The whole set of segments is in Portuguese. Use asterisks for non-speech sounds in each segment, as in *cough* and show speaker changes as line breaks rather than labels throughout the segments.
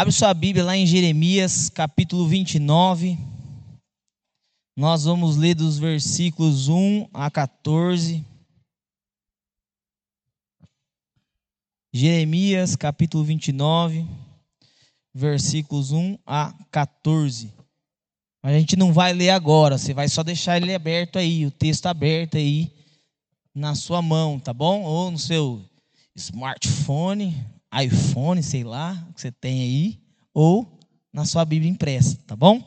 Abre sua Bíblia lá em Jeremias, capítulo 29. Nós vamos ler dos versículos 1 a 14. Jeremias, capítulo 29, versículos 1 a 14. Mas a gente não vai ler agora, você vai só deixar ele aberto aí, o texto aberto aí na sua mão, tá bom? Ou no seu smartphone, iPhone, sei lá, que você tem aí, ou na sua Bíblia impressa, tá bom?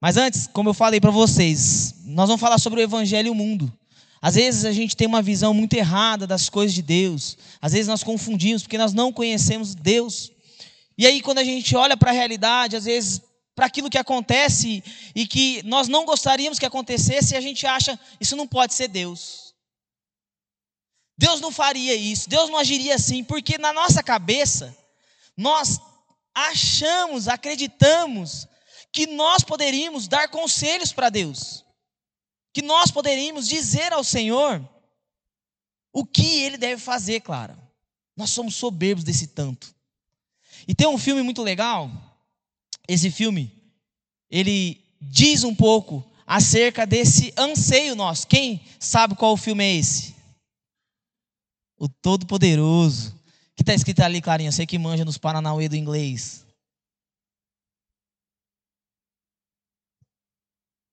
Mas antes, como eu falei para vocês, nós vamos falar sobre o evangelho e o mundo. Às vezes a gente tem uma visão muito errada das coisas de Deus. Às vezes nós confundimos porque nós não conhecemos Deus. E aí quando a gente olha para a realidade, às vezes para aquilo que acontece e que nós não gostaríamos que acontecesse, a gente acha isso não pode ser Deus. Deus não faria isso, Deus não agiria assim, porque na nossa cabeça nós achamos, acreditamos que nós poderíamos dar conselhos para Deus que nós poderíamos dizer ao Senhor o que ele deve fazer, claro. Nós somos soberbos desse tanto. E tem um filme muito legal. Esse filme, ele diz um pouco acerca desse anseio nosso. Quem sabe qual filme é esse? O Todo-Poderoso. Que está escrito ali, Clarinha, você que manja nos Paranauê do inglês.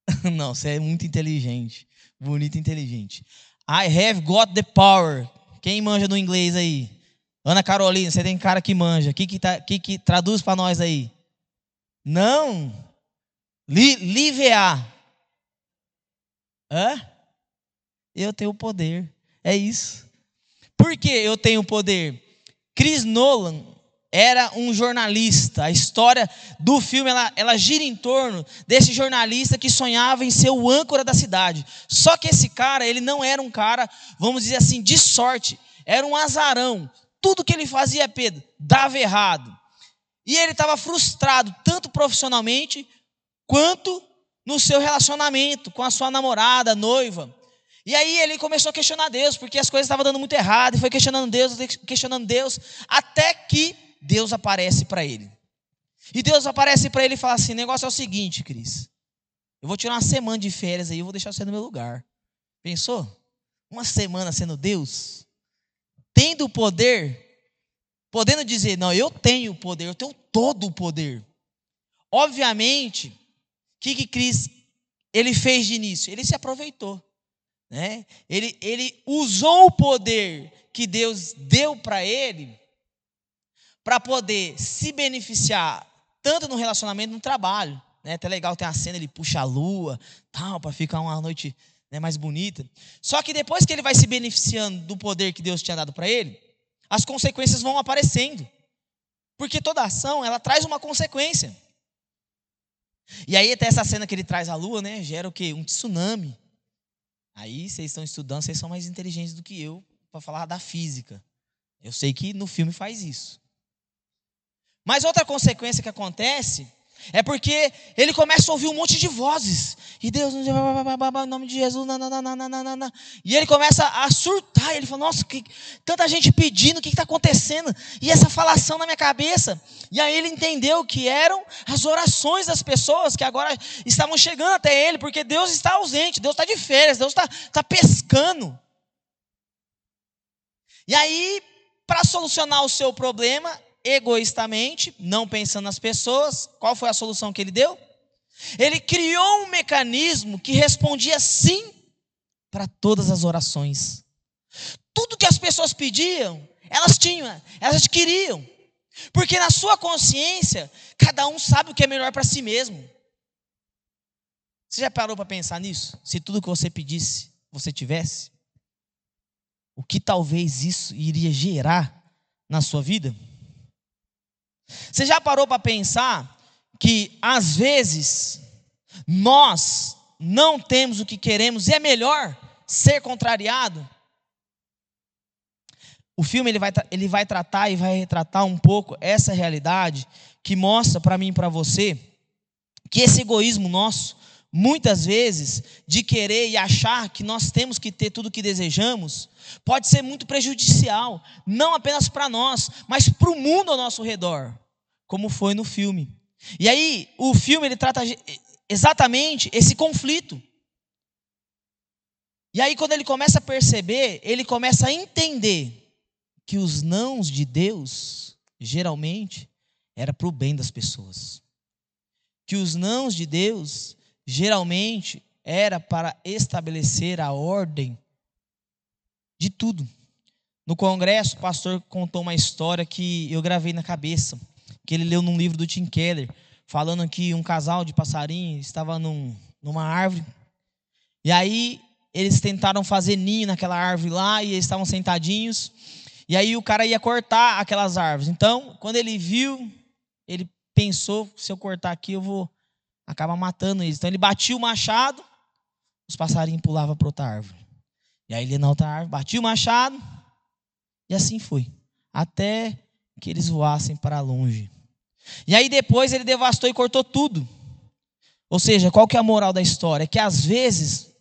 *laughs* Não, você é muito inteligente. Bonito e inteligente. I have got the power. Quem manja no inglês aí? Ana Carolina, você tem cara que manja. O que, que, tá, que, que traduz para nós aí? Não. Li, livear. Hã? Eu tenho poder. É isso. Por que eu tenho poder? Chris Nolan era um jornalista. A história do filme ela, ela gira em torno desse jornalista que sonhava em ser o âncora da cidade. Só que esse cara, ele não era um cara, vamos dizer assim, de sorte. Era um azarão. Tudo que ele fazia, Pedro, dava errado. E ele estava frustrado, tanto profissionalmente, quanto no seu relacionamento com a sua namorada, noiva. E aí ele começou a questionar Deus, porque as coisas estavam dando muito errado, e foi questionando Deus, questionando Deus, até que Deus aparece para ele. E Deus aparece para ele e fala assim: o negócio é o seguinte, Cris. Eu vou tirar uma semana de férias aí, eu vou deixar você no meu lugar. Pensou? Uma semana sendo Deus, tendo o poder, podendo dizer, não, eu tenho o poder, eu tenho todo o poder. Obviamente, o que, que Cris ele fez de início? Ele se aproveitou. Né? Ele, ele usou o poder que Deus deu para ele para poder se beneficiar tanto no relacionamento no trabalho. Né? Até legal ter a cena, ele puxa a lua, tal, para ficar uma noite né, mais bonita. Só que depois que ele vai se beneficiando do poder que Deus tinha dado para ele, as consequências vão aparecendo. Porque toda ação, ela traz uma consequência. E aí até essa cena que ele traz a lua, né, gera o quê? Um tsunami. Aí vocês estão estudando, vocês são mais inteligentes do que eu para falar da física. Eu sei que no filme faz isso. Mas outra consequência que acontece é porque ele começa a ouvir um monte de vozes. E Deus, em nome de Jesus, nananana. e ele começa a surtar. Ele fala: Nossa, que, tanta gente pedindo, o que está acontecendo? E essa falação na minha cabeça. E aí ele entendeu que eram as orações das pessoas que agora estavam chegando até ele, porque Deus está ausente, Deus está de férias, Deus está tá pescando. E aí, para solucionar o seu problema, egoístamente, não pensando nas pessoas. Qual foi a solução que ele deu? Ele criou um mecanismo que respondia sim para todas as orações. Tudo que as pessoas pediam, elas tinham, elas queriam. Porque na sua consciência, cada um sabe o que é melhor para si mesmo. Você já parou para pensar nisso? Se tudo que você pedisse, você tivesse? O que talvez isso iria gerar na sua vida? Você já parou para pensar que às vezes nós não temos o que queremos e é melhor ser contrariado? O filme ele vai, ele vai tratar e vai retratar um pouco essa realidade que mostra para mim e para você que esse egoísmo nosso, muitas vezes, de querer e achar que nós temos que ter tudo o que desejamos, pode ser muito prejudicial, não apenas para nós, mas para o mundo ao nosso redor. como foi no filme. E aí, o filme ele trata exatamente esse conflito. E aí, quando ele começa a perceber, ele começa a entender que os nãos de Deus, geralmente, era para o bem das pessoas. Que os nãos de Deus, geralmente, era para estabelecer a ordem de tudo. No congresso, o pastor contou uma história que eu gravei na cabeça, que ele leu num livro do Tim Keller, falando que um casal de passarinhos estava num, numa árvore. E aí eles tentaram fazer ninho naquela árvore lá e eles estavam sentadinhos. E aí o cara ia cortar aquelas árvores. Então, quando ele viu, ele pensou: se eu cortar aqui, eu vou acabar matando eles. Então ele batia o machado, os passarinhos pulavam para outra árvore. E aí ele ia na outra árvore, batia o machado, e assim foi. Até que eles voassem para longe. E aí depois ele devastou e cortou tudo. Ou seja, qual que é a moral da história? É que às vezes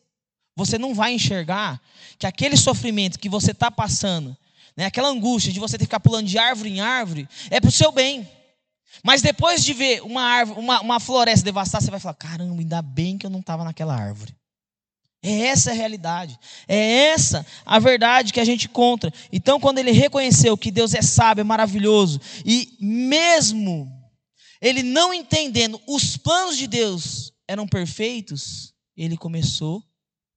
você não vai enxergar que aquele sofrimento que você está passando, né, aquela angústia de você ter que ficar pulando de árvore em árvore, é para o seu bem. Mas depois de ver uma árvore, uma, uma floresta devastada, você vai falar: caramba, ainda bem que eu não estava naquela árvore. É essa a realidade. É essa a verdade que a gente encontra. Então, quando ele reconheceu que Deus é sábio, é maravilhoso, e mesmo ele não entendendo os planos de Deus eram perfeitos, ele começou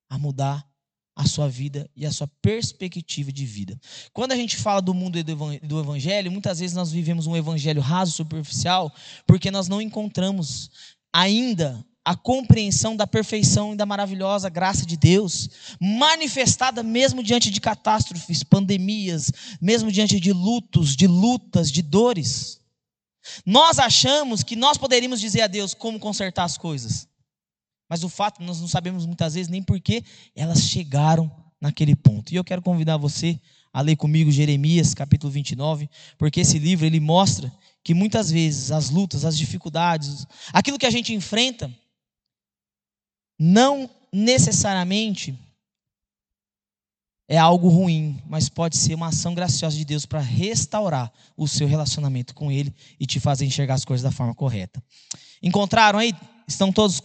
a mudar a sua vida e a sua perspectiva de vida. Quando a gente fala do mundo do evangelho, muitas vezes nós vivemos um evangelho raso, superficial, porque nós não encontramos ainda a compreensão da perfeição e da maravilhosa graça de Deus, manifestada mesmo diante de catástrofes, pandemias, mesmo diante de lutos, de lutas, de dores. Nós achamos que nós poderíamos dizer a Deus como consertar as coisas. Mas o fato, nós não sabemos muitas vezes nem por que elas chegaram naquele ponto. E eu quero convidar você a ler comigo Jeremias, capítulo 29, porque esse livro ele mostra que muitas vezes as lutas, as dificuldades, aquilo que a gente enfrenta, não necessariamente é algo ruim, mas pode ser uma ação graciosa de Deus para restaurar o seu relacionamento com Ele e te fazer enxergar as coisas da forma correta. Encontraram aí? Estão todos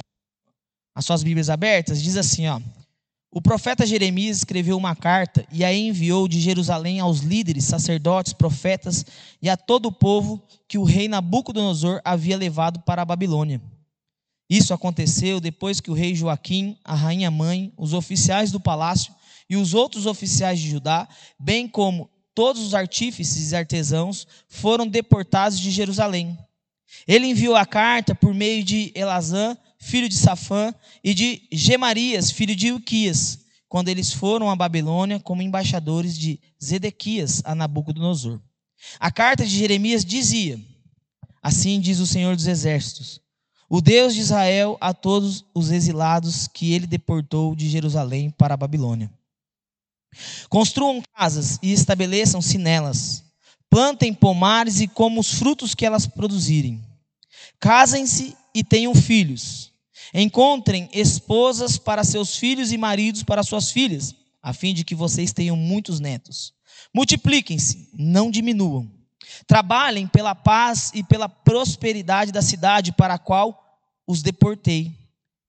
as suas Bíblias abertas, diz assim, ó. O profeta Jeremias escreveu uma carta e a enviou de Jerusalém aos líderes, sacerdotes, profetas e a todo o povo que o rei Nabucodonosor havia levado para a Babilônia. Isso aconteceu depois que o rei Joaquim, a rainha mãe, os oficiais do palácio e os outros oficiais de Judá, bem como todos os artífices e artesãos, foram deportados de Jerusalém. Ele enviou a carta por meio de Elazã, filho de Safã, e de Gemarias, filho de Uquias, quando eles foram a Babilônia como embaixadores de Zedequias a Nabucodonosor. A carta de Jeremias dizia: Assim diz o Senhor dos Exércitos, o Deus de Israel a todos os exilados que ele deportou de Jerusalém para a Babilônia. Construam casas e estabeleçam-se nelas. Plantem pomares e comam os frutos que elas produzirem. Casem-se e tenham filhos. Encontrem esposas para seus filhos e maridos para suas filhas, a fim de que vocês tenham muitos netos. Multipliquem-se, não diminuam. Trabalhem pela paz e pela prosperidade da cidade para a qual os deportei.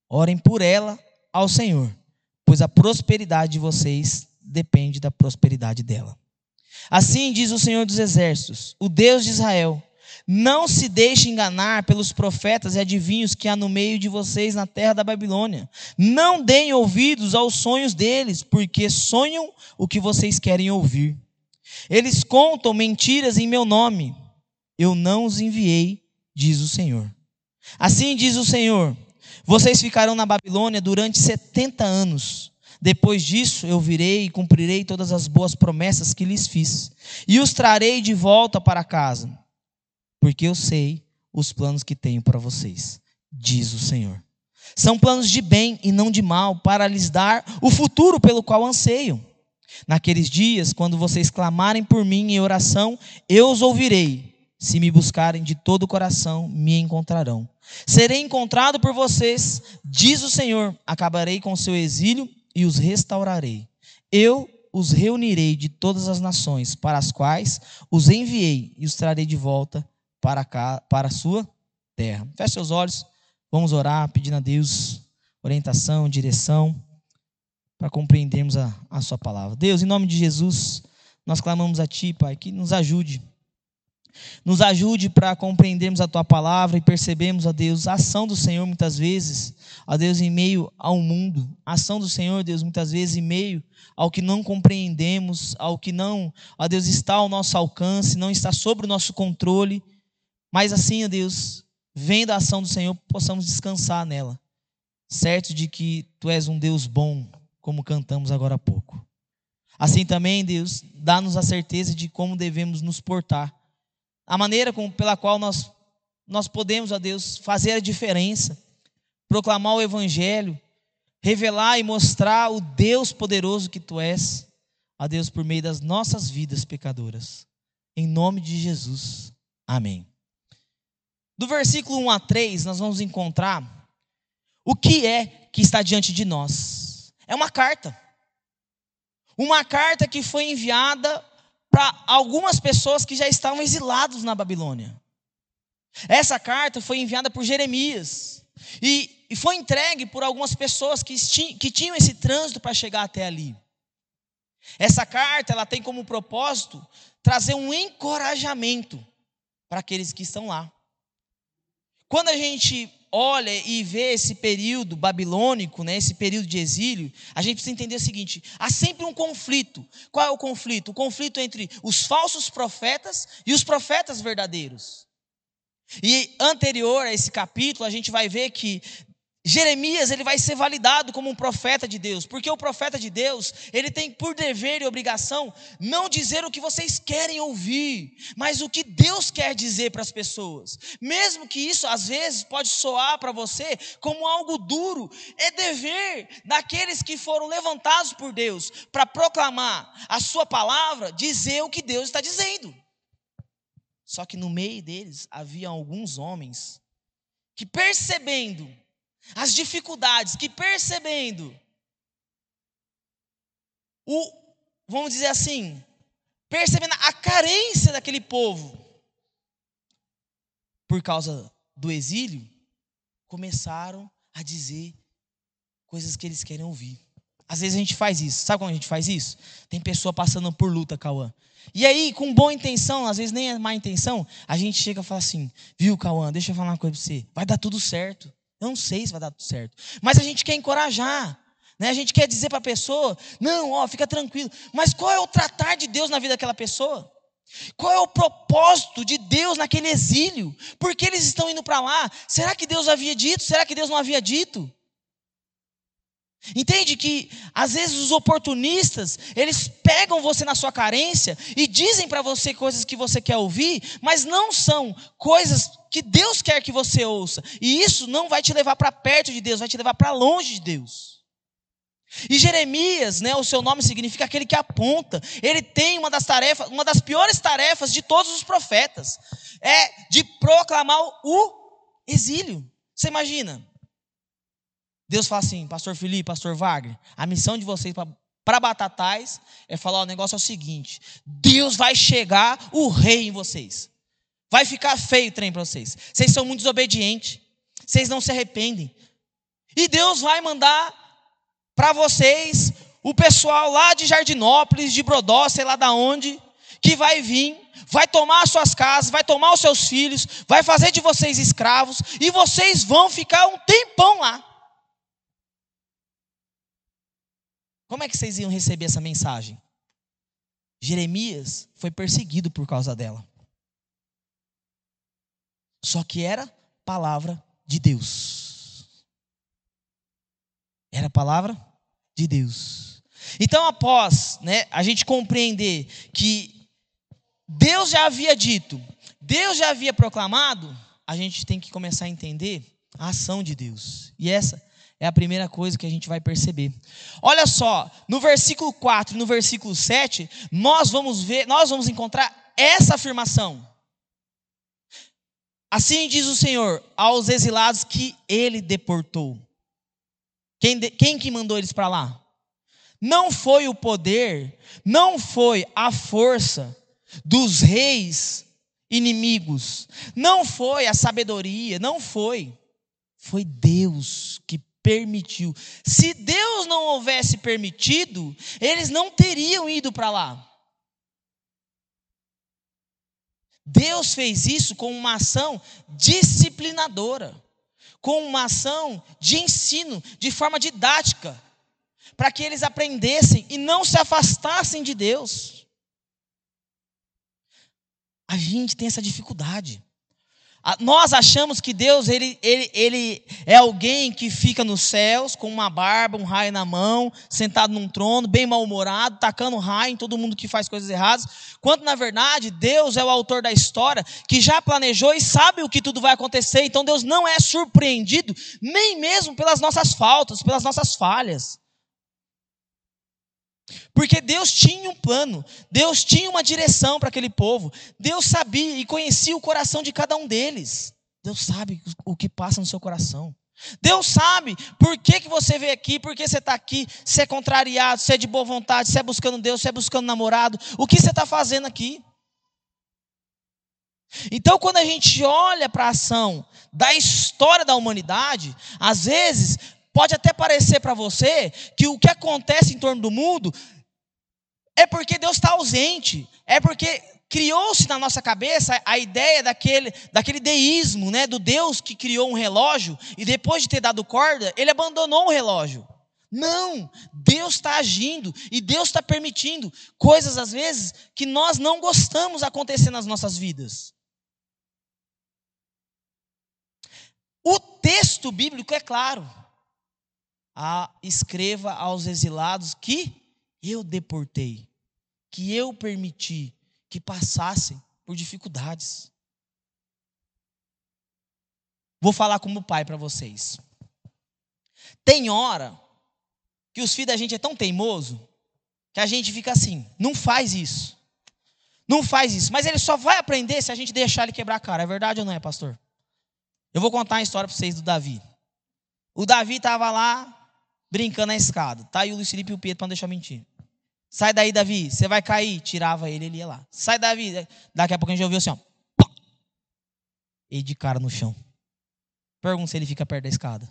Orem por ela ao Senhor, pois a prosperidade de vocês depende da prosperidade dela. Assim diz o Senhor dos Exércitos, o Deus de Israel: não se deixe enganar pelos profetas e adivinhos que há no meio de vocês na terra da Babilônia. Não deem ouvidos aos sonhos deles, porque sonham o que vocês querem ouvir. Eles contam mentiras em meu nome. Eu não os enviei, diz o Senhor. Assim diz o Senhor: vocês ficarão na Babilônia durante 70 anos. Depois disso, eu virei e cumprirei todas as boas promessas que lhes fiz, e os trarei de volta para casa porque eu sei os planos que tenho para vocês, diz o Senhor. São planos de bem e não de mal, para lhes dar o futuro pelo qual anseiam. Naqueles dias, quando vocês clamarem por mim em oração, eu os ouvirei. Se me buscarem de todo o coração, me encontrarão. Serei encontrado por vocês, diz o Senhor. Acabarei com o seu exílio e os restaurarei. Eu os reunirei de todas as nações para as quais os enviei e os trarei de volta para, cá, para a sua terra. Feche seus olhos, vamos orar, pedindo a Deus orientação, direção, para compreendermos a, a Sua palavra. Deus, em nome de Jesus, nós clamamos a Ti, Pai, que nos ajude. Nos ajude para compreendermos a Tua palavra e percebemos, ó Deus, a ação do Senhor muitas vezes, ó Deus, em meio ao mundo. A ação do Senhor, Deus, muitas vezes em meio ao que não compreendemos, ao que não, ó Deus, está ao nosso alcance, não está sob o nosso controle. Mas assim, ó Deus, vendo a ação do Senhor, possamos descansar nela, certo de que Tu és um Deus bom, como cantamos agora há pouco. Assim também, Deus, dá-nos a certeza de como devemos nos portar, a maneira com, pela qual nós, nós podemos, ó Deus, fazer a diferença, proclamar o Evangelho, revelar e mostrar o Deus poderoso que Tu és, a Deus, por meio das nossas vidas pecadoras. Em nome de Jesus. Amém. Do versículo 1 a 3, nós vamos encontrar o que é que está diante de nós. É uma carta. Uma carta que foi enviada para algumas pessoas que já estavam exilados na Babilônia. Essa carta foi enviada por Jeremias e, e foi entregue por algumas pessoas que, que tinham esse trânsito para chegar até ali. Essa carta ela tem como propósito trazer um encorajamento para aqueles que estão lá. Quando a gente olha e vê esse período babilônico, né, esse período de exílio, a gente precisa entender o seguinte: há sempre um conflito. Qual é o conflito? O conflito entre os falsos profetas e os profetas verdadeiros. E anterior a esse capítulo, a gente vai ver que Jeremias ele vai ser validado como um profeta de Deus, porque o profeta de Deus ele tem por dever e obrigação não dizer o que vocês querem ouvir, mas o que Deus quer dizer para as pessoas. Mesmo que isso às vezes pode soar para você como algo duro, é dever daqueles que foram levantados por Deus para proclamar a sua palavra, dizer o que Deus está dizendo. Só que no meio deles havia alguns homens que percebendo as dificuldades, que percebendo o, vamos dizer assim, percebendo a carência daquele povo por causa do exílio, começaram a dizer coisas que eles querem ouvir. Às vezes a gente faz isso. Sabe como a gente faz isso? Tem pessoa passando por luta, Cauã. E aí, com boa intenção, às vezes nem é má intenção, a gente chega e fala assim: Viu, Cauã, deixa eu falar uma coisa para você. Vai dar tudo certo. Não sei se vai dar tudo certo. Mas a gente quer encorajar. Né? A gente quer dizer para a pessoa: não, ó, fica tranquilo. Mas qual é o tratar de Deus na vida daquela pessoa? Qual é o propósito de Deus naquele exílio? Por que eles estão indo para lá? Será que Deus havia dito? Será que Deus não havia dito? Entende que às vezes os oportunistas, eles pegam você na sua carência e dizem para você coisas que você quer ouvir, mas não são coisas que Deus quer que você ouça. E isso não vai te levar para perto de Deus, vai te levar para longe de Deus. E Jeremias, né, o seu nome significa aquele que aponta. Ele tem uma das tarefas, uma das piores tarefas de todos os profetas, é de proclamar o exílio. Você imagina? Deus fala assim, pastor Felipe, pastor Wagner, a missão de vocês para Batatais é falar o negócio é o seguinte: Deus vai chegar o rei em vocês. Vai ficar feio o trem para vocês. Vocês são muito desobedientes. Vocês não se arrependem. E Deus vai mandar para vocês o pessoal lá de Jardinópolis, de Brodó, sei lá da onde, que vai vir, vai tomar as suas casas, vai tomar os seus filhos, vai fazer de vocês escravos, e vocês vão ficar um tempão lá. Como é que vocês iam receber essa mensagem? Jeremias foi perseguido por causa dela. Só que era palavra de Deus. Era palavra de Deus. Então, após né, a gente compreender que Deus já havia dito, Deus já havia proclamado, a gente tem que começar a entender a ação de Deus. E essa é a primeira coisa que a gente vai perceber. Olha só, no versículo 4 e no versículo 7, nós vamos ver, nós vamos encontrar essa afirmação. Assim diz o Senhor aos exilados que ele deportou. Quem, de, quem que mandou eles para lá? Não foi o poder, não foi a força dos reis inimigos. Não foi a sabedoria, não foi. Foi Deus que permitiu. Se Deus não houvesse permitido, eles não teriam ido para lá. Deus fez isso com uma ação disciplinadora, com uma ação de ensino, de forma didática, para que eles aprendessem e não se afastassem de Deus. A gente tem essa dificuldade. Nós achamos que Deus ele, ele, ele é alguém que fica nos céus com uma barba, um raio na mão, sentado num trono, bem mal-humorado, tacando raio em todo mundo que faz coisas erradas, quando na verdade Deus é o autor da história, que já planejou e sabe o que tudo vai acontecer, então Deus não é surpreendido, nem mesmo pelas nossas faltas, pelas nossas falhas. Porque Deus tinha um plano, Deus tinha uma direção para aquele povo, Deus sabia e conhecia o coração de cada um deles. Deus sabe o que passa no seu coração. Deus sabe por que, que você veio aqui, por que você está aqui, se é contrariado, se é de boa vontade, se é buscando Deus, se é buscando namorado, o que você está fazendo aqui. Então, quando a gente olha para a ação da história da humanidade, às vezes Pode até parecer para você que o que acontece em torno do mundo é porque Deus está ausente, é porque criou-se na nossa cabeça a ideia daquele, daquele deísmo, né, do Deus que criou um relógio e depois de ter dado corda, ele abandonou o relógio. Não, Deus está agindo e Deus está permitindo coisas às vezes que nós não gostamos acontecer nas nossas vidas. O texto bíblico é claro a, escreva aos exilados que eu deportei, que eu permiti que passassem por dificuldades. Vou falar como pai para vocês. Tem hora que os filhos da gente é tão teimoso que a gente fica assim, não faz isso. Não faz isso, mas ele só vai aprender se a gente deixar ele quebrar a cara. É verdade ou não é, pastor? Eu vou contar uma história para vocês do Davi. O Davi estava lá brincando na escada. Tá aí o Luiz Felipe e o Pedro para não deixar mentir. Sai daí, Davi, você vai cair. Tirava ele, ele ia lá. Sai, Davi. Daqui a pouco a gente ouviu assim, ó. E de cara no chão. Pergunta se ele fica perto da escada.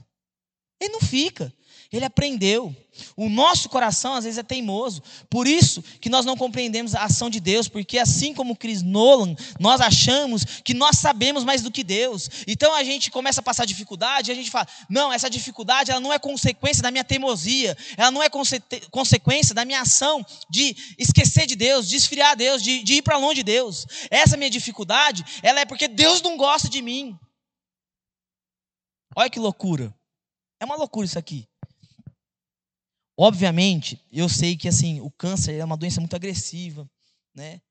Ele não fica. Ele aprendeu. O nosso coração às vezes é teimoso. Por isso que nós não compreendemos a ação de Deus, porque assim como Chris Nolan, nós achamos que nós sabemos mais do que Deus. Então a gente começa a passar dificuldade e a gente fala: "Não, essa dificuldade ela não é consequência da minha teimosia, ela não é conse consequência da minha ação de esquecer de Deus, de esfriar Deus, de, de ir para longe de Deus. Essa minha dificuldade, ela é porque Deus não gosta de mim." Olha que loucura. É uma loucura isso aqui. Obviamente, eu sei que assim, o câncer é uma doença muito agressiva, né?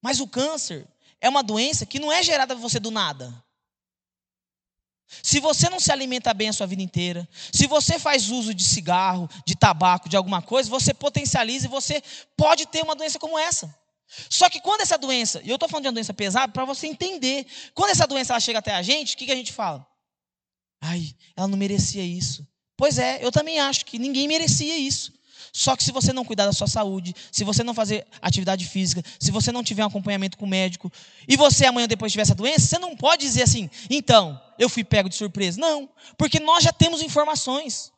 Mas o câncer é uma doença que não é gerada por você do nada. Se você não se alimenta bem a sua vida inteira, se você faz uso de cigarro, de tabaco, de alguma coisa, você potencializa e você pode ter uma doença como essa. Só que quando essa doença, e eu estou falando de uma doença pesada para você entender, quando essa doença ela chega até a gente, o que, que a gente fala? Ai, ela não merecia isso. Pois é, eu também acho que ninguém merecia isso. Só que se você não cuidar da sua saúde, se você não fazer atividade física, se você não tiver um acompanhamento com o médico, e você amanhã depois tiver essa doença, você não pode dizer assim, então, eu fui pego de surpresa. Não, porque nós já temos informações.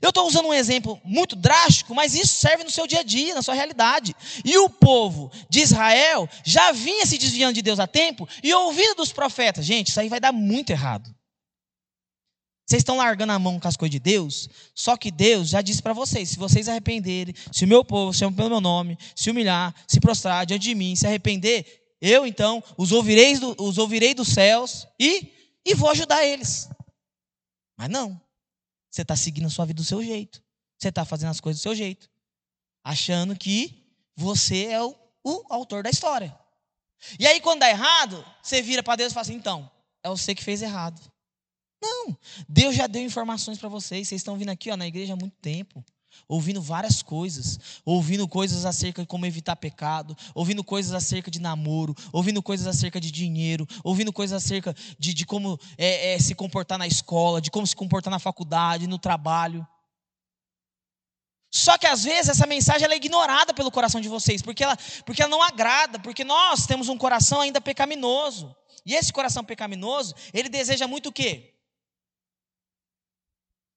Eu estou usando um exemplo muito drástico, mas isso serve no seu dia a dia, na sua realidade. E o povo de Israel já vinha se desviando de Deus há tempo e ouvindo dos profetas. Gente, isso aí vai dar muito errado. Vocês estão largando a mão com as coisas de Deus, só que Deus já disse para vocês: se vocês arrependerem, se o meu povo se chama pelo meu nome, se humilhar, se prostrar diante de mim, se arrepender, eu então os ouvirei, do, os ouvirei dos céus e, e vou ajudar eles. Mas não, você está seguindo a sua vida do seu jeito, você está fazendo as coisas do seu jeito, achando que você é o, o autor da história. E aí, quando dá errado, você vira para Deus e fala assim: então, é você que fez errado. Não, Deus já deu informações para vocês. Vocês estão vindo aqui ó, na igreja há muito tempo, ouvindo várias coisas, ouvindo coisas acerca de como evitar pecado, ouvindo coisas acerca de namoro, ouvindo coisas acerca de dinheiro, ouvindo coisas acerca de, de como é, é, se comportar na escola, de como se comportar na faculdade, no trabalho. Só que às vezes essa mensagem é ignorada pelo coração de vocês, porque ela, porque ela não agrada, porque nós temos um coração ainda pecaminoso. E esse coração pecaminoso, ele deseja muito o quê?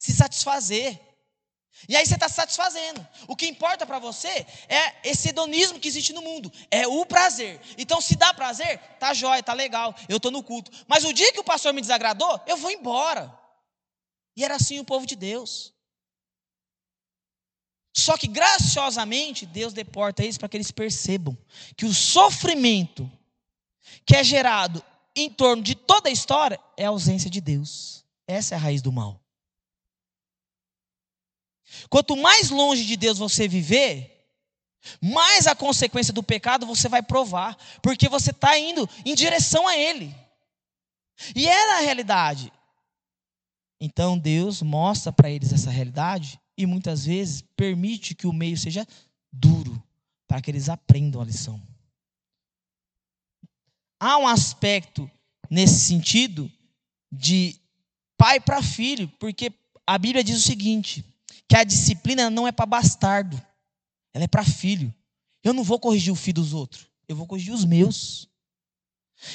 Se satisfazer. E aí você está se satisfazendo. O que importa para você é esse hedonismo que existe no mundo. É o prazer. Então, se dá prazer, tá jóia, tá legal. Eu estou no culto. Mas o dia que o pastor me desagradou, eu vou embora. E era assim o povo de Deus. Só que graciosamente Deus deporta eles para que eles percebam que o sofrimento que é gerado em torno de toda a história é a ausência de Deus. Essa é a raiz do mal. Quanto mais longe de Deus você viver, mais a consequência do pecado você vai provar, porque você está indo em direção a Ele. E é a realidade. Então Deus mostra para eles essa realidade e muitas vezes permite que o meio seja duro para que eles aprendam a lição. Há um aspecto nesse sentido de pai para filho, porque a Bíblia diz o seguinte: que a disciplina não é para bastardo, ela é para filho. Eu não vou corrigir o filho dos outros, eu vou corrigir os meus.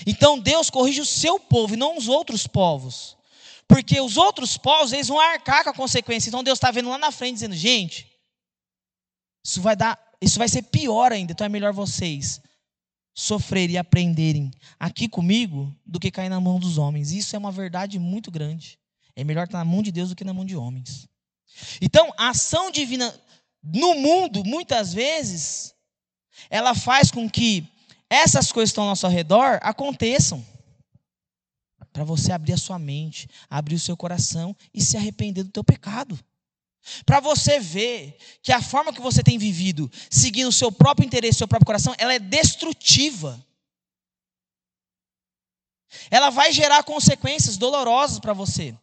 Então Deus corrige o seu povo e não os outros povos. Porque os outros povos, eles vão arcar com a consequência. Então Deus está vendo lá na frente, dizendo, gente, isso vai dar, isso vai ser pior ainda. Então é melhor vocês sofrerem e aprenderem aqui comigo do que cair na mão dos homens. Isso é uma verdade muito grande. É melhor estar na mão de Deus do que na mão de homens. Então, a ação divina no mundo, muitas vezes, ela faz com que essas coisas que estão ao nosso redor aconteçam para você abrir a sua mente, abrir o seu coração e se arrepender do teu pecado. Para você ver que a forma que você tem vivido, seguindo o seu próprio interesse, o seu próprio coração, ela é destrutiva. Ela vai gerar consequências dolorosas para você.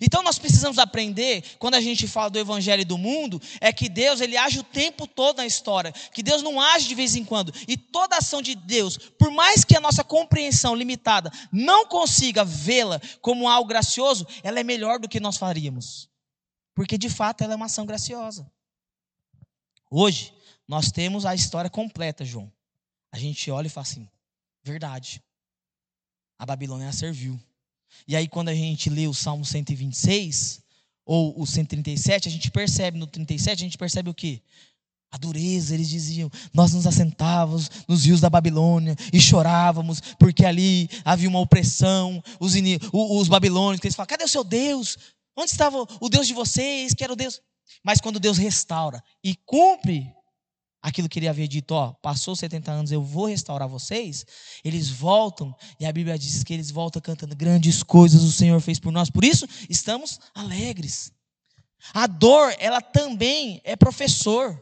Então nós precisamos aprender, quando a gente fala do evangelho do mundo, é que Deus ele age o tempo todo na história, que Deus não age de vez em quando. E toda ação de Deus, por mais que a nossa compreensão limitada não consiga vê-la como algo gracioso, ela é melhor do que nós faríamos. Porque de fato ela é uma ação graciosa. Hoje nós temos a história completa, João. A gente olha e fala assim: verdade. A Babilônia serviu. E aí, quando a gente lê o Salmo 126 ou o 137, a gente percebe no 37, a gente percebe o quê? A dureza, eles diziam, nós nos assentávamos nos rios da Babilônia e chorávamos, porque ali havia uma opressão, os, os babilônicos, eles falam, cadê o seu Deus? Onde estava o Deus de vocês, que era o Deus? Mas quando Deus restaura e cumpre aquilo que ele havia dito, ó, passou 70 anos, eu vou restaurar vocês, eles voltam, e a Bíblia diz que eles voltam cantando grandes coisas o Senhor fez por nós, por isso estamos alegres. A dor, ela também é professor.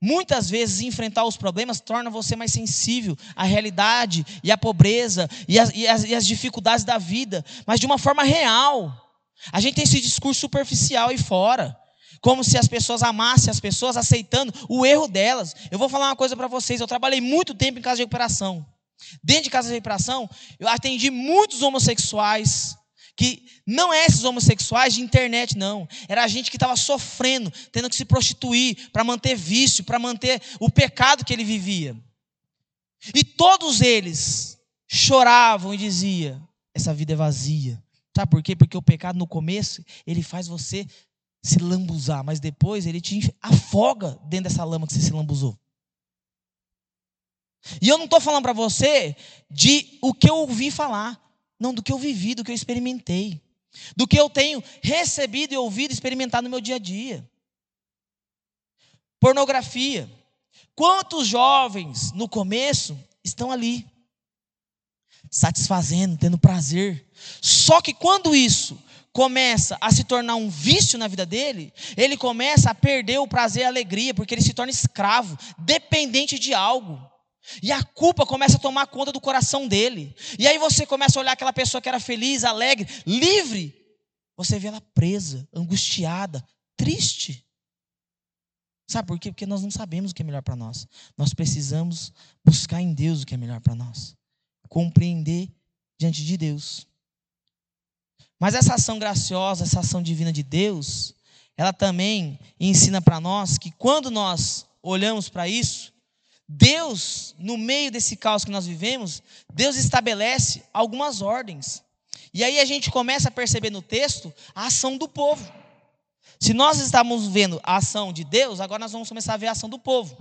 Muitas vezes enfrentar os problemas torna você mais sensível à realidade e à pobreza e, as, e, as, e as dificuldades da vida, mas de uma forma real. A gente tem esse discurso superficial aí fora como se as pessoas amassem as pessoas aceitando o erro delas. Eu vou falar uma coisa para vocês, eu trabalhei muito tempo em casa de recuperação. Dentro de casa de recuperação, eu atendi muitos homossexuais, que não é esses homossexuais de internet, não. Era a gente que estava sofrendo, tendo que se prostituir para manter vício, para manter o pecado que ele vivia. E todos eles choravam e diziam: essa vida é vazia. Sabe por quê? Porque o pecado no começo, ele faz você se lambuzar, mas depois ele te afoga dentro dessa lama que você se lambuzou. E eu não estou falando para você de o que eu ouvi falar, não do que eu vivi, do que eu experimentei, do que eu tenho recebido e ouvido, experimentado no meu dia a dia. Pornografia. Quantos jovens no começo estão ali, satisfazendo, tendo prazer. Só que quando isso começa a se tornar um vício na vida dele, ele começa a perder o prazer e a alegria, porque ele se torna escravo, dependente de algo. E a culpa começa a tomar conta do coração dele. E aí você começa a olhar aquela pessoa que era feliz, alegre, livre. Você vê ela presa, angustiada, triste. Sabe por quê? Porque nós não sabemos o que é melhor para nós. Nós precisamos buscar em Deus o que é melhor para nós. Compreender diante de Deus. Mas essa ação graciosa, essa ação divina de Deus, ela também ensina para nós que quando nós olhamos para isso, Deus, no meio desse caos que nós vivemos, Deus estabelece algumas ordens. E aí a gente começa a perceber no texto a ação do povo. Se nós estamos vendo a ação de Deus, agora nós vamos começar a ver a ação do povo.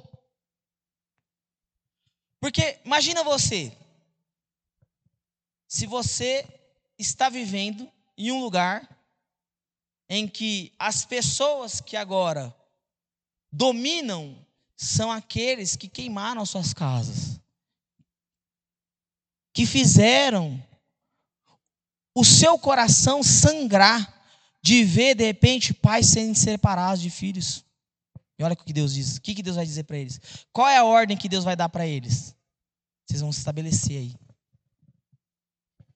Porque imagina você, se você está vivendo em um lugar em que as pessoas que agora dominam são aqueles que queimaram as suas casas, que fizeram o seu coração sangrar de ver, de repente, pais sendo separados de filhos. E olha o que Deus diz. O que Deus vai dizer para eles? Qual é a ordem que Deus vai dar para eles? Vocês vão estabelecer aí.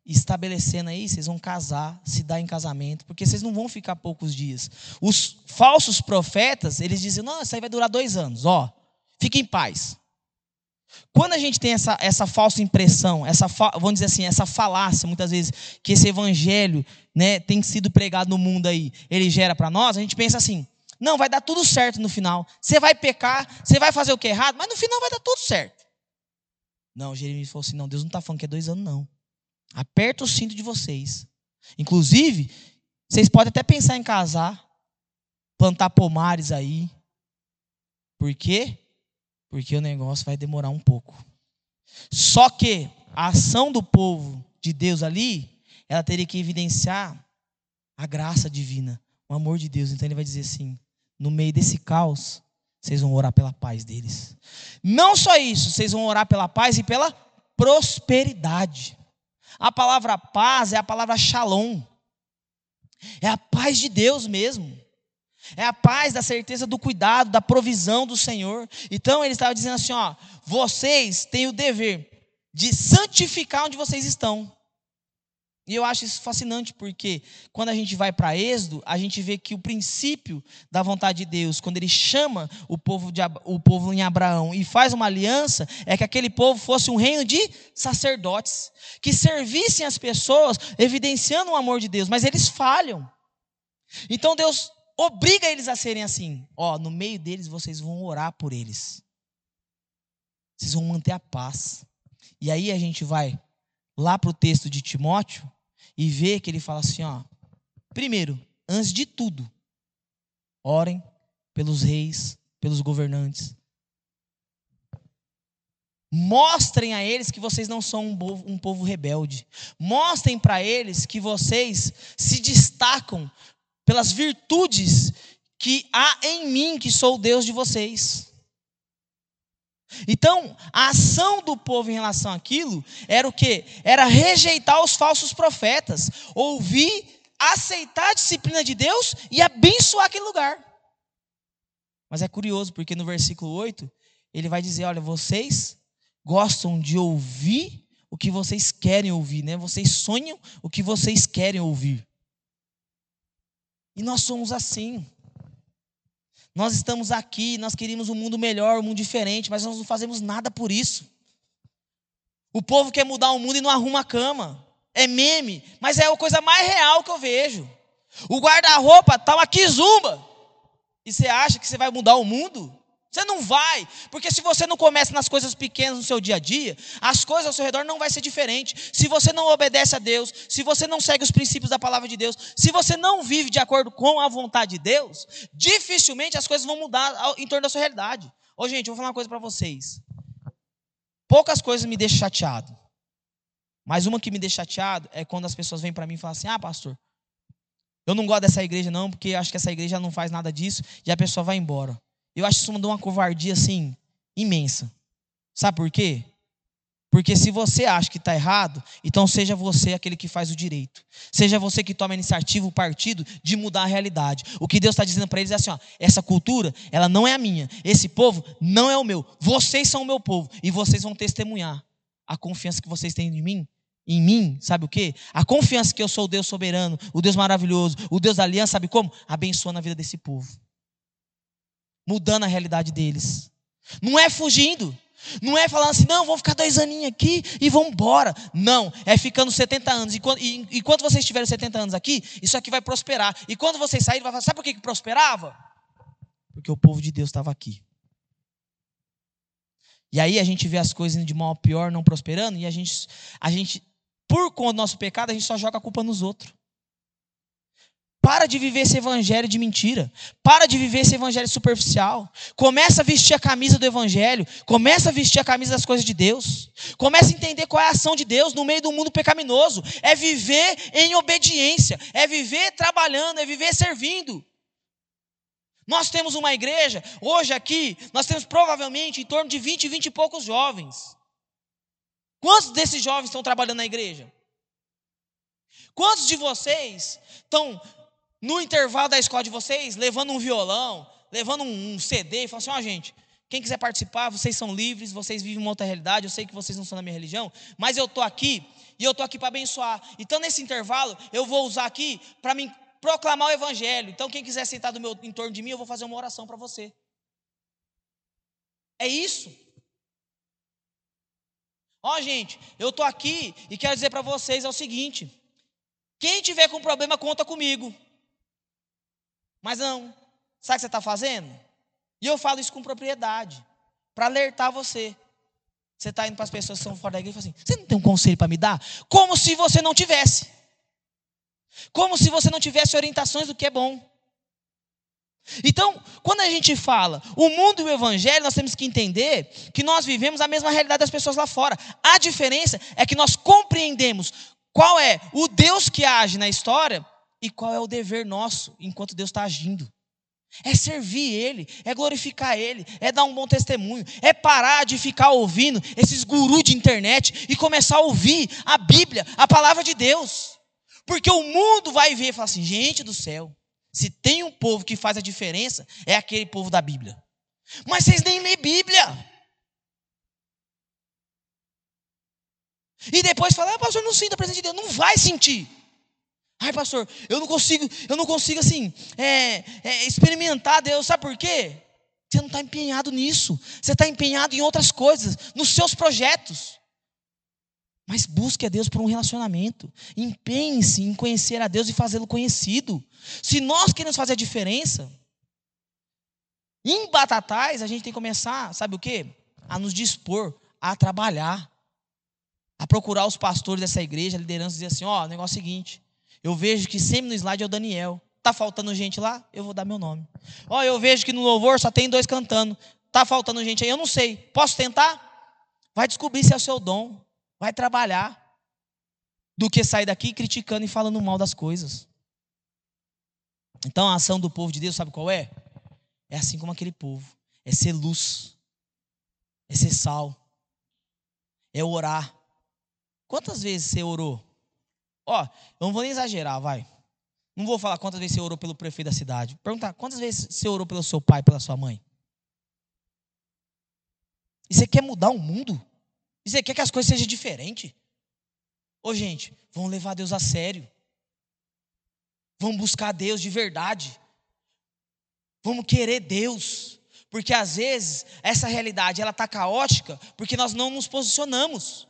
Estabelecendo aí, vocês vão casar, se dar em casamento, porque vocês não vão ficar poucos dias. Os falsos profetas, eles dizem: não, isso aí vai durar dois anos, ó, fique em paz. Quando a gente tem essa, essa falsa impressão, essa vamos dizer assim, essa falácia, muitas vezes, que esse evangelho né, tem sido pregado no mundo aí, ele gera para nós, a gente pensa assim: não, vai dar tudo certo no final. Você vai pecar, você vai fazer o que é errado, mas no final vai dar tudo certo. Não, Jeremias falou assim: não, Deus não está falando que é dois anos, não. Aperta o cinto de vocês. Inclusive, vocês podem até pensar em casar, plantar pomares aí. Por quê? Porque o negócio vai demorar um pouco. Só que a ação do povo de Deus ali, ela teria que evidenciar a graça divina, o amor de Deus. Então ele vai dizer assim: no meio desse caos, vocês vão orar pela paz deles. Não só isso, vocês vão orar pela paz e pela prosperidade. A palavra paz é a palavra shalom. É a paz de Deus mesmo. É a paz da certeza do cuidado, da provisão do Senhor. Então ele estava dizendo assim: ó, vocês têm o dever de santificar onde vocês estão. E eu acho isso fascinante, porque quando a gente vai para Êxodo, a gente vê que o princípio da vontade de Deus, quando ele chama o povo, de, o povo em Abraão e faz uma aliança, é que aquele povo fosse um reino de sacerdotes, que servissem as pessoas, evidenciando o amor de Deus, mas eles falham. Então Deus obriga eles a serem assim. Ó, no meio deles vocês vão orar por eles. Vocês vão manter a paz. E aí a gente vai lá para o texto de Timóteo e vê que ele fala assim: ó, primeiro, antes de tudo, orem pelos reis, pelos governantes. Mostrem a eles que vocês não são um povo, um povo rebelde. Mostrem para eles que vocês se destacam pelas virtudes que há em mim, que sou o Deus de vocês. Então, a ação do povo em relação àquilo era o que? Era rejeitar os falsos profetas, ouvir, aceitar a disciplina de Deus e abençoar aquele lugar. Mas é curioso, porque no versículo 8, ele vai dizer: Olha, vocês gostam de ouvir o que vocês querem ouvir, né? Vocês sonham o que vocês querem ouvir. E nós somos assim. Nós estamos aqui, nós queríamos um mundo melhor, um mundo diferente, mas nós não fazemos nada por isso. O povo quer mudar o mundo e não arruma a cama. É meme, mas é a coisa mais real que eu vejo. O guarda-roupa tá uma quizumba. E você acha que você vai mudar o mundo? Você não vai, porque se você não começa nas coisas pequenas no seu dia a dia, as coisas ao seu redor não vai ser diferente. Se você não obedece a Deus, se você não segue os princípios da palavra de Deus, se você não vive de acordo com a vontade de Deus, dificilmente as coisas vão mudar em torno da sua realidade. Ô, gente, eu vou falar uma coisa para vocês. Poucas coisas me deixam chateado. Mas uma que me deixa chateado é quando as pessoas vêm para mim e falam assim: "Ah, pastor, eu não gosto dessa igreja não, porque acho que essa igreja não faz nada disso", e a pessoa vai embora. Eu acho isso uma covardia assim imensa. Sabe por quê? Porque se você acha que está errado, então seja você aquele que faz o direito. Seja você que toma a iniciativa, o partido, de mudar a realidade. O que Deus está dizendo para eles é assim: ó, essa cultura, ela não é a minha. Esse povo não é o meu. Vocês são o meu povo. E vocês vão testemunhar a confiança que vocês têm em mim. Em mim, sabe o quê? A confiança que eu sou o Deus soberano, o Deus maravilhoso, o Deus da aliança, sabe como? Abençoa na vida desse povo mudando a realidade deles. Não é fugindo, Não é falando assim, não, vamos ficar dois aninhos aqui e vamos embora. Não, é ficando 70 anos. E quando, e, e quando vocês estiverem 70 anos aqui, isso aqui vai prosperar. E quando vocês saírem, vai falar, sabe por que, que prosperava? Porque o povo de Deus estava aqui. E aí a gente vê as coisas indo de mal a pior, não prosperando, e a gente, a gente, por conta do nosso pecado, a gente só joga a culpa nos outros. Para de viver esse evangelho de mentira. Para de viver esse evangelho superficial. Começa a vestir a camisa do evangelho. Começa a vestir a camisa das coisas de Deus. Começa a entender qual é a ação de Deus no meio do mundo pecaminoso. É viver em obediência. É viver trabalhando. É viver servindo. Nós temos uma igreja, hoje aqui, nós temos provavelmente em torno de 20, 20 e poucos jovens. Quantos desses jovens estão trabalhando na igreja? Quantos de vocês estão no intervalo da escola de vocês, levando um violão, levando um, CD, e falando assim: ó, oh, gente, quem quiser participar, vocês são livres, vocês vivem uma outra realidade, eu sei que vocês não são da minha religião, mas eu estou aqui e eu estou aqui para abençoar. Então, nesse intervalo, eu vou usar aqui para me proclamar o evangelho. Então, quem quiser sentar do meu, em torno de mim, eu vou fazer uma oração para você. É isso. Ó, gente, eu estou aqui e quero dizer para vocês é o seguinte: quem tiver com problema, conta comigo. Mas não. Sabe o que você está fazendo? E eu falo isso com propriedade. Para alertar você. Você está indo para as pessoas que estão fora da igreja e fala assim: você não tem um conselho para me dar? Como se você não tivesse. Como se você não tivesse orientações do que é bom. Então, quando a gente fala o mundo e o evangelho, nós temos que entender que nós vivemos a mesma realidade das pessoas lá fora. A diferença é que nós compreendemos qual é o Deus que age na história e qual é o dever nosso enquanto Deus está agindo. É servir Ele, é glorificar Ele, é dar um bom testemunho, é parar de ficar ouvindo esses gurus de internet e começar a ouvir a Bíblia, a palavra de Deus. Porque o mundo vai ver e falar assim: gente do céu, se tem um povo que faz a diferença, é aquele povo da Bíblia. Mas vocês nem lêem Bíblia. E depois fala, ah, pastor, não sinta a presença de Deus. Não vai sentir. Ai, pastor, eu não consigo, eu não consigo assim, é, é, experimentar Deus, sabe por quê? Você não está empenhado nisso, você está empenhado em outras coisas, nos seus projetos. Mas busque a Deus por um relacionamento. Empenhe-se em conhecer a Deus e fazê-lo conhecido. Se nós queremos fazer a diferença, em Batatais, a gente tem que começar, sabe o quê? A nos dispor a trabalhar, a procurar os pastores dessa igreja, a liderança, e dizer assim: ó, oh, o negócio é o seguinte, eu vejo que sempre no slide é o Daniel. Tá faltando gente lá? Eu vou dar meu nome. Ó, eu vejo que no louvor só tem dois cantando. Tá faltando gente aí? Eu não sei. Posso tentar? Vai descobrir se é o seu dom. Vai trabalhar. Do que sair daqui criticando e falando mal das coisas. Então a ação do povo de Deus, sabe qual é? É assim como aquele povo. É ser luz. É ser sal. É orar. Quantas vezes você orou? Ó, eu não vou nem exagerar, vai. Não vou falar quantas vezes você orou pelo prefeito da cidade. Perguntar quantas vezes você orou pelo seu pai, pela sua mãe. E você quer mudar o mundo? E você quer que as coisas sejam diferentes? Ô, gente, vamos levar Deus a sério. Vamos buscar Deus de verdade. Vamos querer Deus. Porque às vezes essa realidade ela está caótica porque nós não nos posicionamos.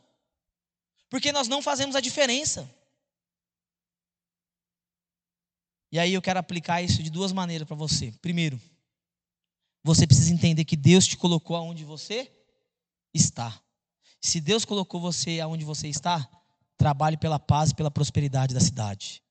Porque nós não fazemos a diferença. E aí eu quero aplicar isso de duas maneiras para você. Primeiro, você precisa entender que Deus te colocou aonde você está. Se Deus colocou você aonde você está, trabalhe pela paz e pela prosperidade da cidade.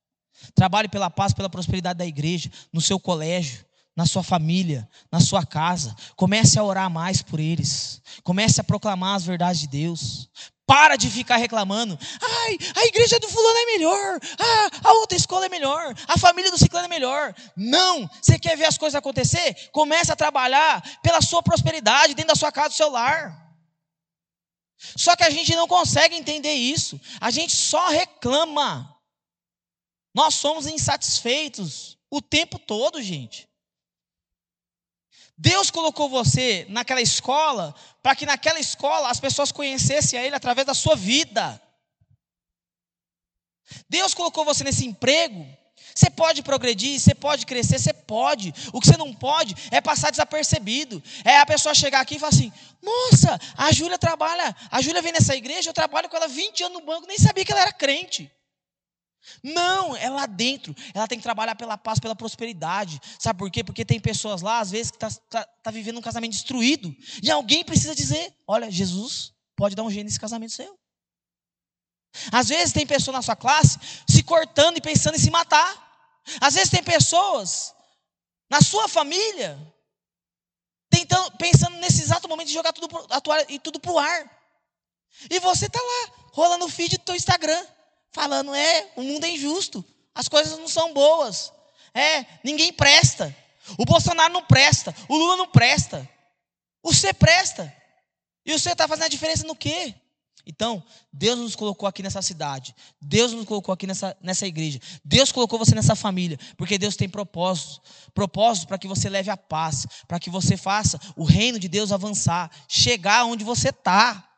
Trabalhe pela paz pela prosperidade da igreja, no seu colégio, na sua família, na sua casa. Comece a orar mais por eles. Comece a proclamar as verdades de Deus. Para de ficar reclamando. Ai, a igreja do fulano é melhor. Ah, a outra escola é melhor. A família do ciclano é melhor. Não. Você quer ver as coisas acontecer? Comece a trabalhar pela sua prosperidade dentro da sua casa, do seu lar. Só que a gente não consegue entender isso. A gente só reclama. Nós somos insatisfeitos o tempo todo, gente. Deus colocou você naquela escola para que naquela escola as pessoas conhecessem a Ele através da sua vida. Deus colocou você nesse emprego Você pode progredir, você pode crescer, você pode. O que você não pode é passar desapercebido. É a pessoa chegar aqui e falar assim: Moça, a Júlia trabalha, a Júlia vem nessa igreja, eu trabalho com ela 20 anos no banco, nem sabia que ela era crente. Não, é lá dentro. Ela tem que trabalhar pela paz, pela prosperidade. Sabe por quê? Porque tem pessoas lá, às vezes, que estão tá, tá, tá vivendo um casamento destruído. E alguém precisa dizer: Olha, Jesus pode dar um jeito nesse casamento seu. Às vezes tem pessoa na sua classe se cortando e pensando em se matar. Às vezes tem pessoas na sua família tentando, pensando nesse exato momento de jogar tudo a toalha e tudo pro ar. E você tá lá, rolando o feed do teu Instagram, falando: "É, o mundo é injusto, as coisas não são boas. É, ninguém presta. O Bolsonaro não presta, o Lula não presta. Você presta. E você está fazendo a diferença no quê? Então, Deus nos colocou aqui nessa cidade. Deus nos colocou aqui nessa, nessa igreja. Deus colocou você nessa família. Porque Deus tem propósitos. Propósitos para que você leve a paz. Para que você faça o reino de Deus avançar. Chegar onde você está.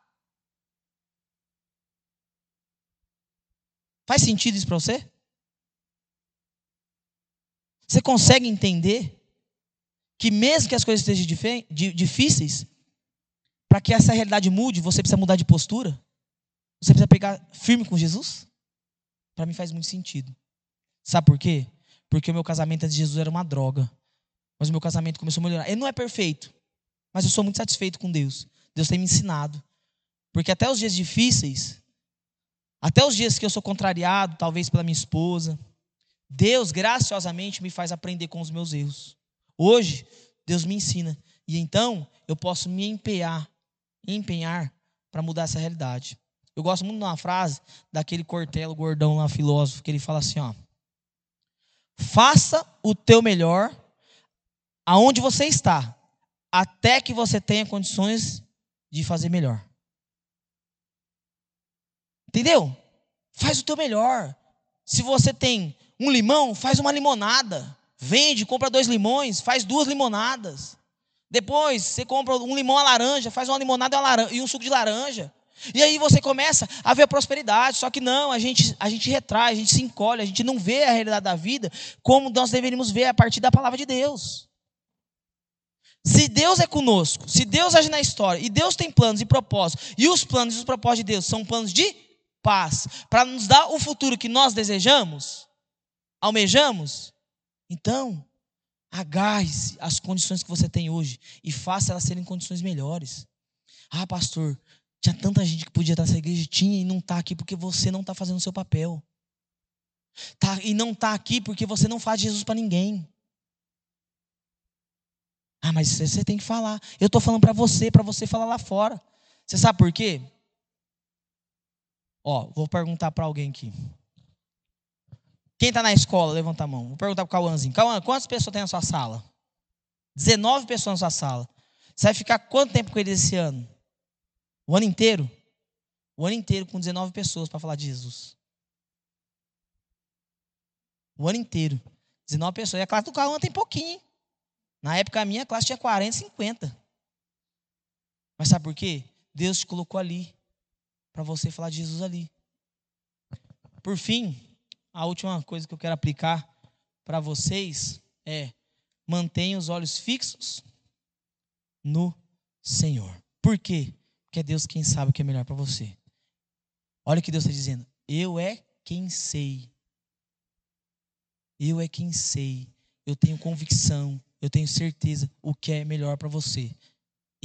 Faz sentido isso para você? Você consegue entender que mesmo que as coisas estejam difíceis, para que essa realidade mude, você precisa mudar de postura? Você precisa pegar firme com Jesus? Para mim faz muito sentido. Sabe por quê? Porque o meu casamento antes de Jesus era uma droga. Mas o meu casamento começou a melhorar. Ele não é perfeito, mas eu sou muito satisfeito com Deus. Deus tem me ensinado. Porque até os dias difíceis, até os dias que eu sou contrariado, talvez pela minha esposa, Deus graciosamente me faz aprender com os meus erros. Hoje, Deus me ensina. E então eu posso me empenhar empenhar para mudar essa realidade. Eu gosto muito de uma frase daquele Cortelo gordão lá, filósofo, que ele fala assim, ó: Faça o teu melhor aonde você está, até que você tenha condições de fazer melhor. Entendeu? Faz o teu melhor. Se você tem um limão, faz uma limonada. Vende, compra dois limões, faz duas limonadas. Depois você compra um limão a laranja, faz uma limonada e um suco de laranja. E aí você começa a ver a prosperidade. Só que não, a gente, a gente retrai, a gente se encolhe, a gente não vê a realidade da vida como nós deveríamos ver a partir da palavra de Deus. Se Deus é conosco, se Deus age na história, e Deus tem planos e propósitos, e os planos e os propósitos de Deus são planos de paz, para nos dar o futuro que nós desejamos, almejamos, então Agarre-se às condições que você tem hoje e faça elas serem condições melhores. Ah, pastor, tinha tanta gente que podia estar nessa igreja, tinha e não está aqui porque você não está fazendo o seu papel. Tá, e não está aqui porque você não faz Jesus para ninguém. Ah, mas você tem que falar. Eu estou falando para você, para você falar lá fora. Você sabe por quê? Ó, vou perguntar para alguém aqui. Quem está na escola, levanta a mão. Vou perguntar para o Cauãzinho. Cauã, quantas pessoas tem na sua sala? 19 pessoas na sua sala. Você vai ficar quanto tempo com eles esse ano? O ano inteiro? O ano inteiro com 19 pessoas para falar de Jesus. O ano inteiro. 19 pessoas. E a classe do Cauã tem pouquinho. Na época a minha classe tinha 40, 50. Mas sabe por quê? Deus te colocou ali. Para você falar de Jesus ali. Por fim, a última coisa que eu quero aplicar para vocês é: mantenha os olhos fixos no Senhor. Por quê? Porque é Deus quem sabe o que é melhor para você. Olha o que Deus está dizendo. Eu é quem sei. Eu é quem sei. Eu tenho convicção. Eu tenho certeza o que é melhor para você.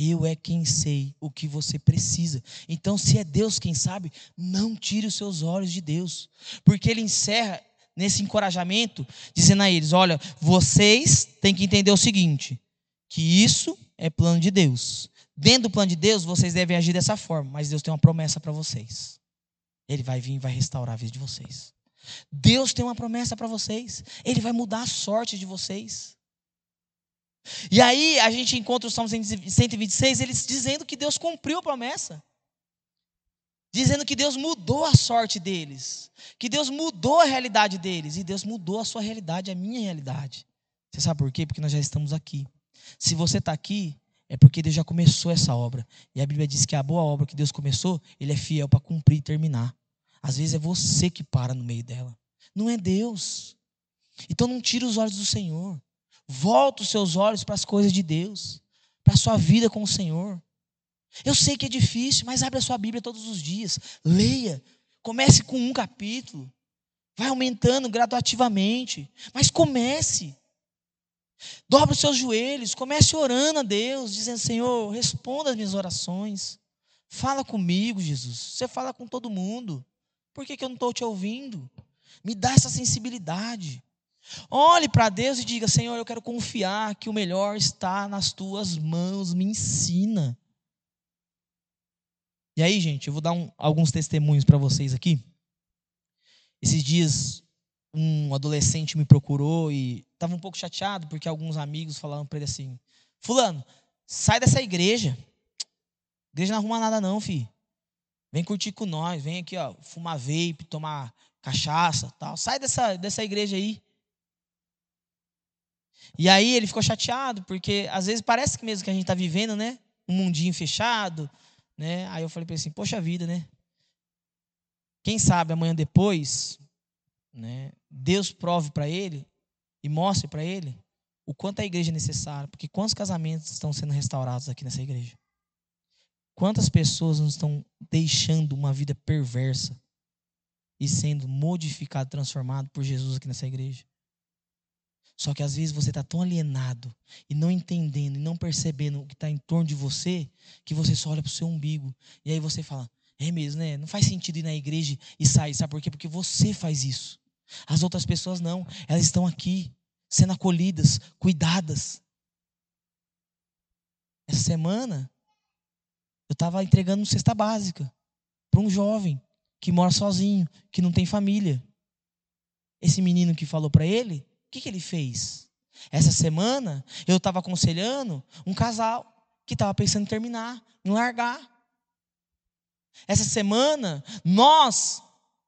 Eu é quem sei o que você precisa. Então, se é Deus quem sabe, não tire os seus olhos de Deus. Porque ele encerra nesse encorajamento, dizendo a eles: olha, vocês têm que entender o seguinte: que isso é plano de Deus. Dentro do plano de Deus, vocês devem agir dessa forma, mas Deus tem uma promessa para vocês. Ele vai vir e vai restaurar a vida de vocês. Deus tem uma promessa para vocês. Ele vai mudar a sorte de vocês. E aí a gente encontra o Salmo 126, eles dizendo que Deus cumpriu a promessa. Dizendo que Deus mudou a sorte deles. Que Deus mudou a realidade deles. E Deus mudou a sua realidade, a minha realidade. Você sabe por quê? Porque nós já estamos aqui. Se você está aqui, é porque Deus já começou essa obra. E a Bíblia diz que a boa obra que Deus começou, Ele é fiel para cumprir e terminar. Às vezes é você que para no meio dela. Não é Deus. Então não tira os olhos do Senhor. Volta os seus olhos para as coisas de Deus, para a sua vida com o Senhor. Eu sei que é difícil, mas abre a sua Bíblia todos os dias. Leia. Comece com um capítulo. Vai aumentando gradativamente. Mas comece. Dobre os seus joelhos. Comece orando a Deus, dizendo: Senhor, responda as minhas orações. Fala comigo, Jesus. Você fala com todo mundo. Por que, que eu não estou te ouvindo? Me dá essa sensibilidade. Olhe para Deus e diga: Senhor, eu quero confiar que o melhor está nas tuas mãos. Me ensina. E aí, gente, eu vou dar um, alguns testemunhos para vocês aqui. Esses dias, um adolescente me procurou e estava um pouco chateado porque alguns amigos falaram para ele assim: Fulano, sai dessa igreja. A igreja não arruma nada, não, filho. Vem curtir com nós, vem aqui, ó, fumar vape, tomar cachaça, tal. Sai dessa, dessa igreja aí. E aí ele ficou chateado, porque às vezes parece que mesmo que a gente está vivendo, né? Um mundinho fechado, né? Aí eu falei para ele assim, poxa vida, né? Quem sabe amanhã depois, né? Deus prove para ele e mostre para ele o quanto a igreja é necessária, porque quantos casamentos estão sendo restaurados aqui nessa igreja? Quantas pessoas não estão deixando uma vida perversa e sendo modificado, transformado por Jesus aqui nessa igreja? Só que às vezes você está tão alienado e não entendendo e não percebendo o que está em torno de você, que você só olha para o seu umbigo. E aí você fala, é mesmo, né? Não faz sentido ir na igreja e sair. Sabe por quê? Porque você faz isso. As outras pessoas não. Elas estão aqui, sendo acolhidas, cuidadas. Essa semana, eu estava entregando cesta básica para um jovem que mora sozinho, que não tem família. Esse menino que falou para ele que, que ele fez? Essa semana eu estava aconselhando um casal que estava pensando em terminar, em largar. Essa semana nós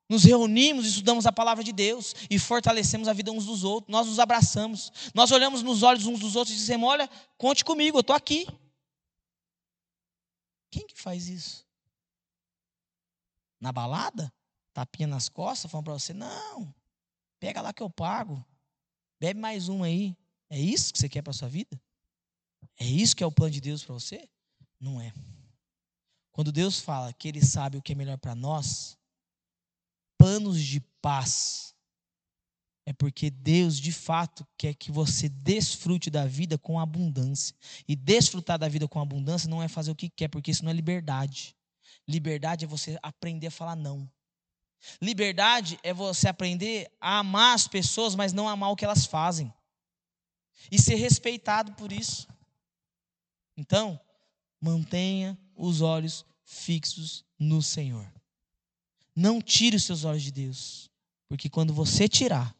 nos reunimos, estudamos a palavra de Deus e fortalecemos a vida uns dos outros. Nós nos abraçamos, nós olhamos nos olhos uns dos outros e dizemos: Olha, conte comigo, eu estou aqui. Quem que faz isso? Na balada? Tapinha nas costas, falando para você: Não, pega lá que eu pago. Bebe mais uma aí. É isso que você quer para a sua vida? É isso que é o plano de Deus para você? Não é. Quando Deus fala que Ele sabe o que é melhor para nós, planos de paz, é porque Deus de fato quer que você desfrute da vida com abundância. E desfrutar da vida com abundância não é fazer o que quer, porque isso não é liberdade. Liberdade é você aprender a falar não. Liberdade é você aprender a amar as pessoas, mas não amar o que elas fazem. E ser respeitado por isso. Então, mantenha os olhos fixos no Senhor. Não tire os seus olhos de Deus, porque quando você tirar,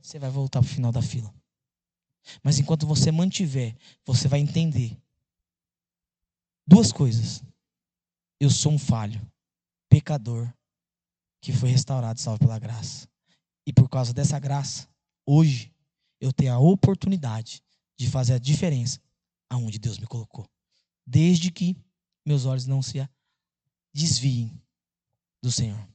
você vai voltar para o final da fila. Mas enquanto você mantiver, você vai entender duas coisas. Eu sou um falho, pecador que foi restaurado salvo pela graça. E por causa dessa graça, hoje eu tenho a oportunidade de fazer a diferença aonde Deus me colocou. Desde que meus olhos não se desviem do Senhor.